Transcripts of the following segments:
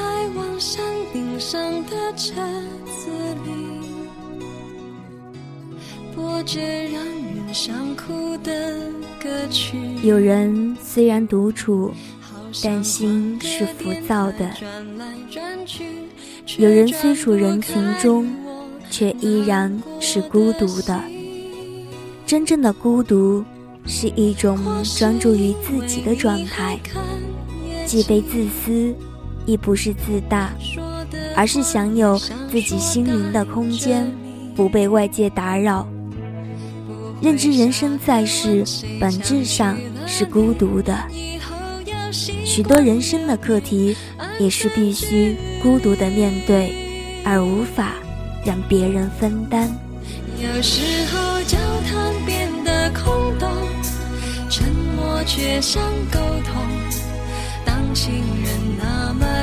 开往山顶上的车子里，播着让人想哭的歌曲。有人虽然独处，但心是浮躁的；有人虽处人群中，却依然是孤独的。真正的孤独，是一种专注于自己的状态，既非自私，亦不是自大，而是享有自己心灵的空间，不被外界打扰。认知人生在世，本质上是孤独的。许多人生的课题，也是必须孤独的面对，而无法让别人分担。有时候交谈变得空洞，沉默却像沟通。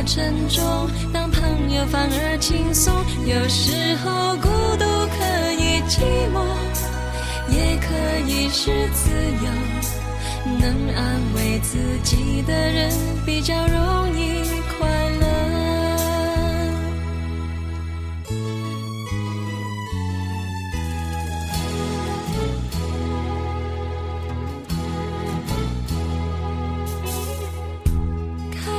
沉重，当朋友反而轻松。有时候孤独可以寂寞，也可以是自由。能安慰自己的人，比较容易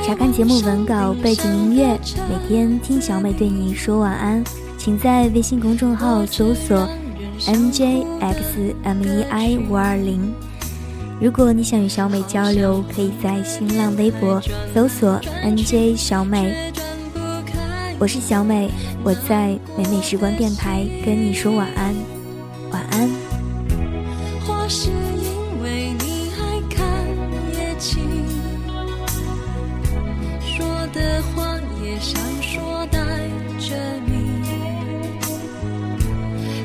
查看节目文稿、背景音乐，每天听小美对你说晚安，请在微信公众号搜索 njxmei 五二零。如果你想与小美交流，可以在新浪微博搜索 nj 小美。我是小美，我在美美时光电台跟你说晚安，晚安。想说带着你，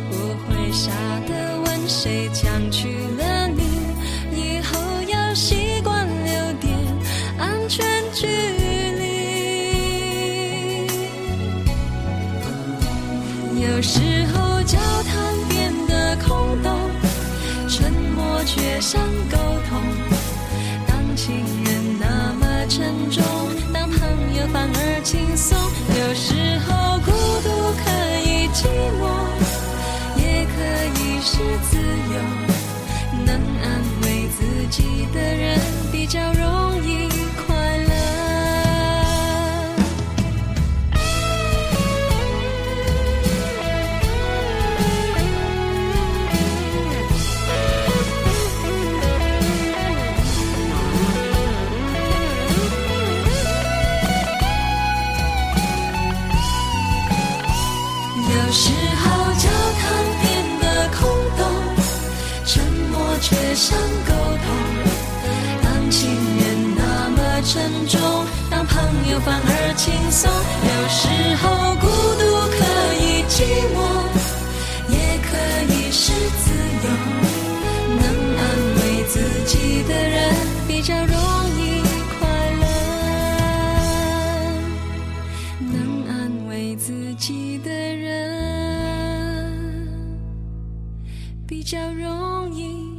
不会傻的问谁抢去了你？以后要习惯留点安全距离。有时候交谈变得空洞，沉默却像沟通。当情人那么沉重，当朋友反而轻松。却像沟通。当情人那么沉重，当朋友反而轻松。有时候孤独可以寂寞，也可以是自由。能安慰自己的人比较容易快乐，能安慰自己的人比较容易。